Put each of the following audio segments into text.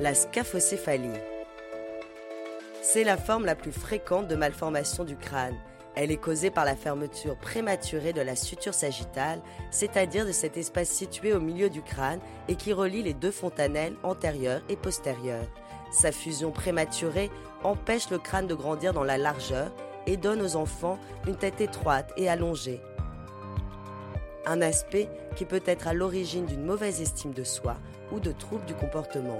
La scaphocéphalie. C'est la forme la plus fréquente de malformation du crâne. Elle est causée par la fermeture prématurée de la suture sagittale, c'est-à-dire de cet espace situé au milieu du crâne et qui relie les deux fontanelles antérieures et postérieures. Sa fusion prématurée empêche le crâne de grandir dans la largeur et donne aux enfants une tête étroite et allongée. Un aspect qui peut être à l'origine d'une mauvaise estime de soi ou de troubles du comportement.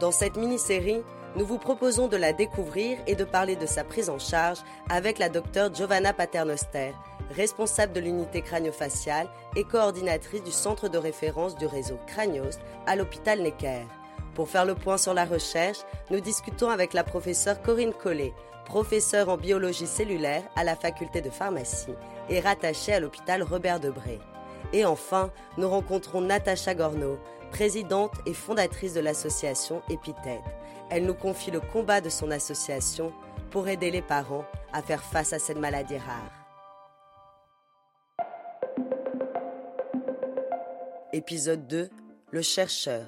Dans cette mini-série, nous vous proposons de la découvrir et de parler de sa prise en charge avec la docteure Giovanna Paternoster, responsable de l'unité crânio-faciale et coordinatrice du centre de référence du réseau Cranios à l'hôpital Necker. Pour faire le point sur la recherche, nous discutons avec la professeure Corinne Collet, professeure en biologie cellulaire à la faculté de pharmacie et rattachée à l'hôpital Robert Debré. Et enfin, nous rencontrons Natacha Gorno, présidente et fondatrice de l'association Épithète. Elle nous confie le combat de son association pour aider les parents à faire face à cette maladie rare. Épisode 2 Le chercheur.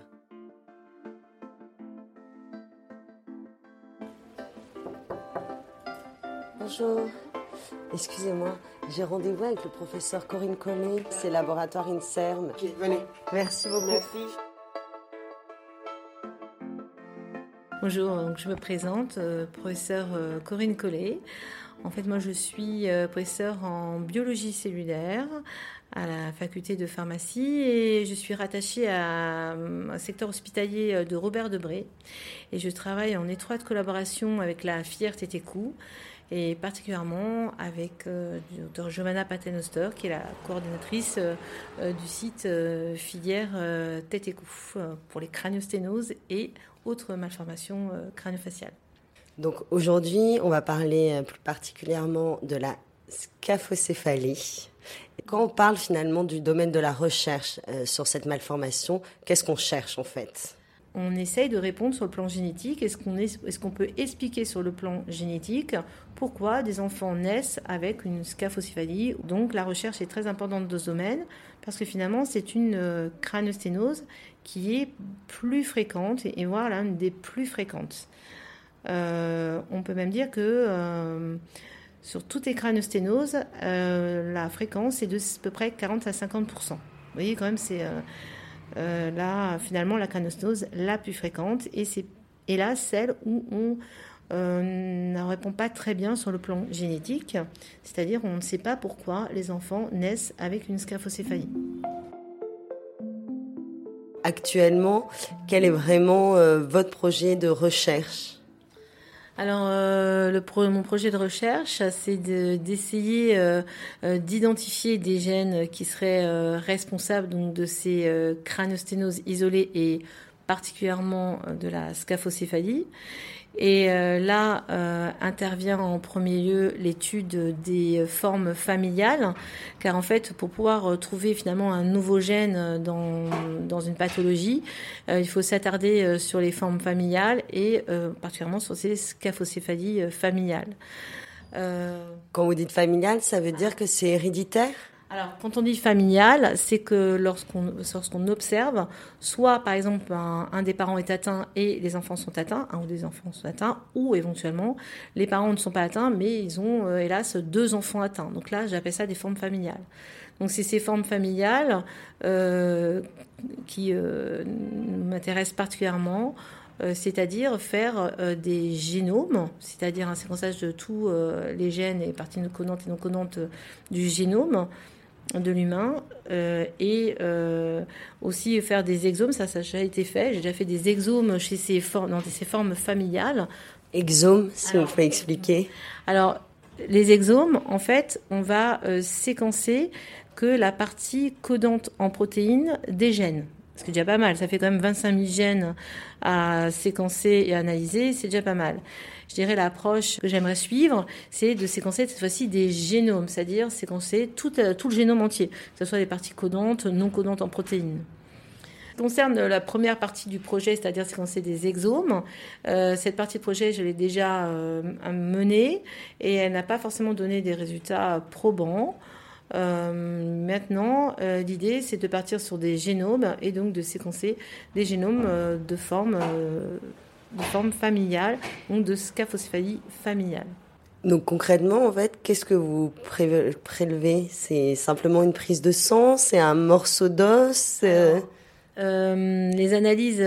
Bonjour. Excusez-moi, j'ai rendez-vous avec le professeur Corinne Collet, c'est laboratoire INSERM. venez. Merci beaucoup. Merci. Bonjour, donc je me présente, euh, professeur euh, Corinne Collet. En fait, moi, je suis euh, professeure en biologie cellulaire à la faculté de pharmacie et je suis rattachée à un secteur hospitalier de Robert Debré. Et je travaille en étroite collaboration avec la filière TTQ et particulièrement avec euh, docteur Giovanna Patenoster, qui est la coordinatrice euh, euh, du site filière tête et cou pour les craniosténoses et autres malformations crânio-faciales. Donc aujourd'hui, on va parler plus particulièrement de la scaphocéphalie. Quand on parle finalement du domaine de la recherche sur cette malformation, qu'est-ce qu'on cherche en fait? On essaye de répondre sur le plan génétique. Est-ce qu'on peut expliquer sur le plan génétique pourquoi des enfants naissent avec une scaphocéphalie Donc la recherche est très importante dans ce domaine parce que finalement c'est une euh, crânosténose qui est plus fréquente et, et voire l'une des plus fréquentes. Euh, on peut même dire que euh, sur toutes les crânosténoses, la fréquence est de à peu près 40 à 50% Vous voyez quand même c'est euh, là, finalement, la crânosténose la plus fréquente et c'est hélas celle où on euh, ne répond pas très bien sur le plan génétique, c'est-à-dire on ne sait pas pourquoi les enfants naissent avec une scaphocéphalie. Actuellement, quel est vraiment euh, votre projet de recherche? Alors, euh, mon projet de recherche, c'est de- d'essayer euh, euh, d'identifier des gènes qui seraient responsables donc, de ces craniosténoses isolées et particulièrement de la scaphocéphalie. Et euh, là euh, intervient en premier lieu l'étude des formes familiales, car en fait, pour pouvoir euh, trouver finalement un nouveau gène euh, dans, dans une pathologie, euh, il faut s'attarder sur les formes familiales et euh, particulièrement sur ces scaphocéphalies familiales. Quand vous dites familial, ça veut dire que c'est héréditaire? Alors, quand on dit familial, c'est que lorsqu'on observe, soit par exemple un, des parents est atteint et les enfants sont atteints, un ou des enfants sont atteints, ou éventuellement les parents ne sont pas atteints, mais ils ont euh, hélas deux enfants atteints. Donc là, j'appelle ça des formes familiales. Donc c'est ces formes familiales euh, qui euh, m'intéressent particulièrement c'est-à-dire faire des génomes, c'est-à-dire un séquençage de tous les gènes et parties connantes et non connantes du génome de l'humain et aussi faire des exomes, ça, ça a déjà été fait. J'ai déjà fait des exomes chez ces dans ces formes familiales. Exomes, si vous pouvez expliquer. Alors, les exomes, en fait, on va séquencer que la partie codante en protéines des gènes. Ce déjà pas mal. Ça fait quand même 25 000 gènes à séquencer et analyser. C'est déjà pas mal. Je dirais l'approche que j'aimerais suivre, c'est de séquencer cette fois-ci des génomes, c'est-à-dire séquencer tout, euh, le génome entier, que ce soit des parties codantes, non codantes en protéines concerne la première partie du projet, c'est-à-dire séquencer des exomes, euh, cette partie de projet, je l'ai déjà euh, menée et elle n'a pas forcément donné des résultats probants. Euh, maintenant, euh, l'idée, c'est de partir sur des génomes et donc de séquencer des génomes euh, de forme, de forme familiale, donc de scaphocéphalie familiale. Donc concrètement, en fait, qu'est-ce que vous prélevez? C'est simplement une prise de sang? C'est un morceau d'os? Les analyses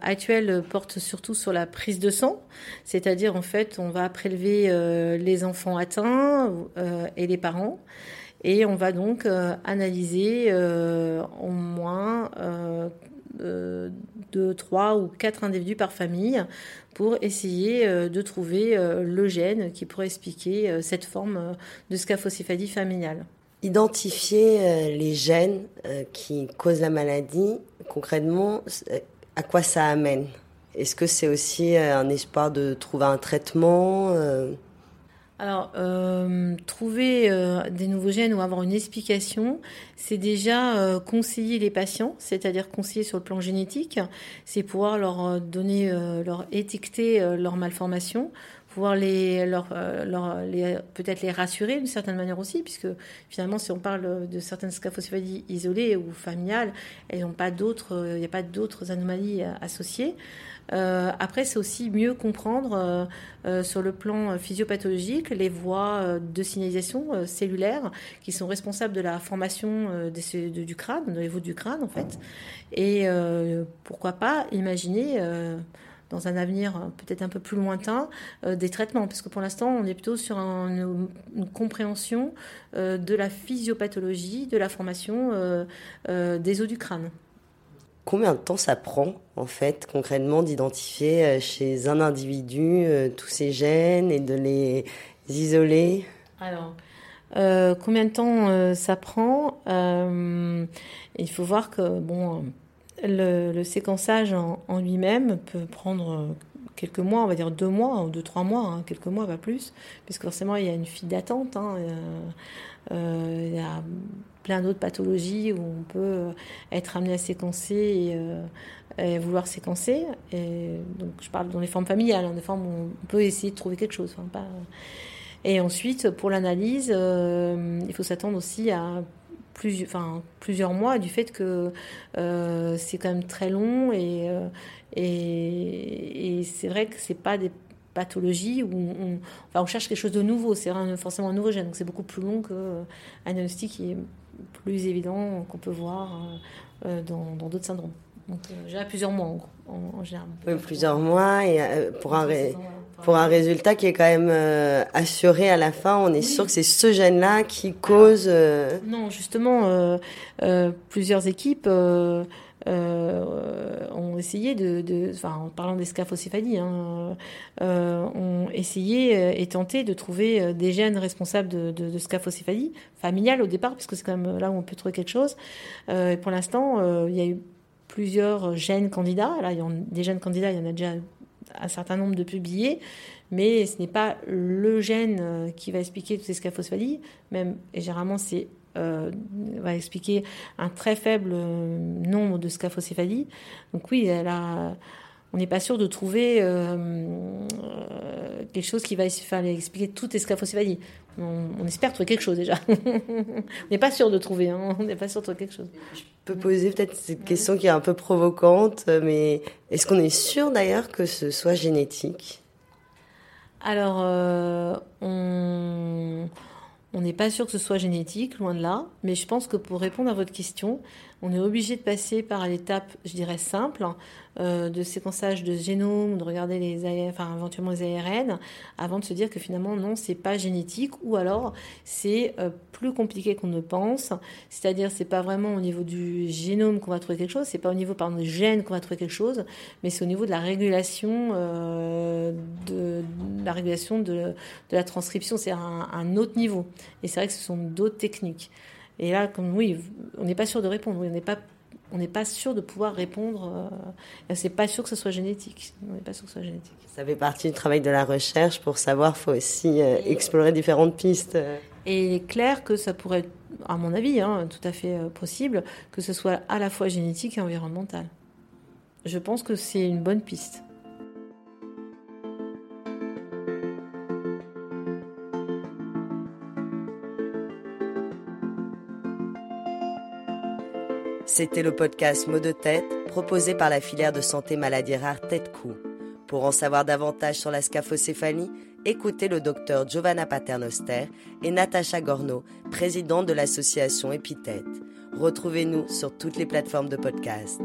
actuelles portent surtout sur la prise de sang, c'est-à-dire en fait on va prélever les enfants atteints et les parents et on va donc euh, analyser euh, au moins euh, deux, trois ou quatre individus par famille pour essayer de trouver le gène qui pourrait expliquer cette forme de scaphocéphalie familiale. Identifier les gènes qui causent la maladie, concrètement, à quoi ça amène? Est-ce que c'est aussi un espoir de trouver un traitement alors, euh, trouver euh, des nouveaux gènes ou avoir une explication, c'est déjà euh, conseiller les patients, c'est-à-dire conseiller sur le plan génétique, c'est pouvoir leur donner, leur étiqueter leur malformation, pouvoir les, leur, peut-être les rassurer d'une certaine manière aussi, puisque finalement, si on parle de certaines scaphocéphalies isolées ou familiales, elles n'ont pas d'autres, il n'y a pas d'autres anomalies associées. Euh, après, c'est aussi mieux comprendre euh, euh, sur le plan physiopathologique les voies de signalisation cellulaire qui sont responsables de la formation des, du crâne, de l'évo du crâne en fait. Et pourquoi pas imaginer dans un avenir peut-être un peu plus lointain, des traitements. Parce que pour l'instant, on est plutôt sur une, compréhension de la physiopathologie, de la formation des os du crâne. Combien de temps ça prend, en fait, concrètement, d'identifier euh, chez un individu euh, tous ces gènes et de les isoler? Alors, euh, combien de temps ça prend Il faut voir que, bon, le, séquençage en, lui-même peut prendre quelques mois, on va dire deux mois, ou deux, trois mois, hein, quelques mois, pas plus, puisque forcément, il y a une file d'attente. Hein, plein d'autres pathologies où on peut euh, être amené à séquencer et, euh, vouloir séquencer. Et donc, je parle dans les formes familiales, hein, des formes où on peut essayer de trouver quelque chose. pas... Et ensuite, pour l'analyse, euh, il faut s'attendre aussi à plusieurs, enfin, plusieurs mois du fait que c'est quand même très long et, et, et c'est vrai que c'est pas des pathologies où on, enfin, on cherche quelque chose de nouveau, c'est forcément un nouveau gène, donc c'est beaucoup plus long qu'un diagnostic qui est plus évident qu'on peut voir euh, dans d'autres syndromes. Donc, euh, j'ai plusieurs mois en, général. Oui, plusieurs mois et euh, pour un, pour un résultat qui est quand même assuré à la fin, on est sûr que c'est ce gène-là qui cause. Non, justement, plusieurs équipes euh, essayé de, enfin, en parlant des scaphocéphalies, hein, euh, ont essayé euh, et tenté de trouver des gènes responsables de, scaphocéphalie familiale au départ, puisque c'est quand même là où on peut trouver quelque chose. et pour l'instant, il y a eu plusieurs gènes candidats. Là, il y a des gènes candidats, il y en a déjà un certain nombre de publiés, mais ce n'est pas le gène qui va expliquer toutes ces scaphocéphalies. Même, et généralement, c'est euh, va expliquer un très faible euh, nombre de scaphocéphalies. Donc oui, elle a, on n'est pas sûr de trouver euh, quelque chose qui va expliquer toutes les scaphocéphalies. On, espère trouver quelque chose déjà. on n'est pas sûr de trouver, hein. on n'est pas sûr de trouver quelque chose. Je peux poser peut-être cette question qui est un peu provocante, mais est-ce qu'on est sûr d'ailleurs que ce soit génétique? Alors, on on n'est pas sûr que ce soit génétique, loin de là, mais je pense que pour répondre à votre question, on est obligé de passer par l'étape, je dirais, simple euh, de séquençage de génome, de regarder les enfin, éventuellement les ARN, avant de se dire que finalement, non, c'est pas génétique, ou alors c'est euh, plus compliqué qu'on ne pense. C'est-à-dire, c'est pas vraiment au niveau du génome qu'on va trouver quelque chose, c'est pas au niveau, par des gènes qu'on va trouver quelque chose, mais c'est au niveau de la régulation, euh, de, la régulation de, la transcription. C'est un, un autre niveau. Et c'est vrai que ce sont d'autres techniques. Et là, comme oui, on n'est pas sûr de répondre. on n'est pas on n'est pas sûr de pouvoir répondre. Euh, c'est pas sûr que ce soit génétique. On n'est pas sûr que ce soit génétique. Ça fait partie du travail de la recherche pour savoir. Faut aussi euh, explorer différentes pistes. Et il est clair que ça pourrait, être, à mon avis, hein, tout à fait euh, possible, que ce soit à la fois génétique et environnemental. Je pense que c'est une bonne piste. C'était le podcast Mots de tête proposé par la filière de santé maladie rare Tête-Cou. Pour en savoir davantage sur la scaphocéphalie, écoutez le docteur Giovanna Paternoster et Natacha Gorno, présidente de l'association Épithète. Retrouvez-nous sur toutes les plateformes de podcast.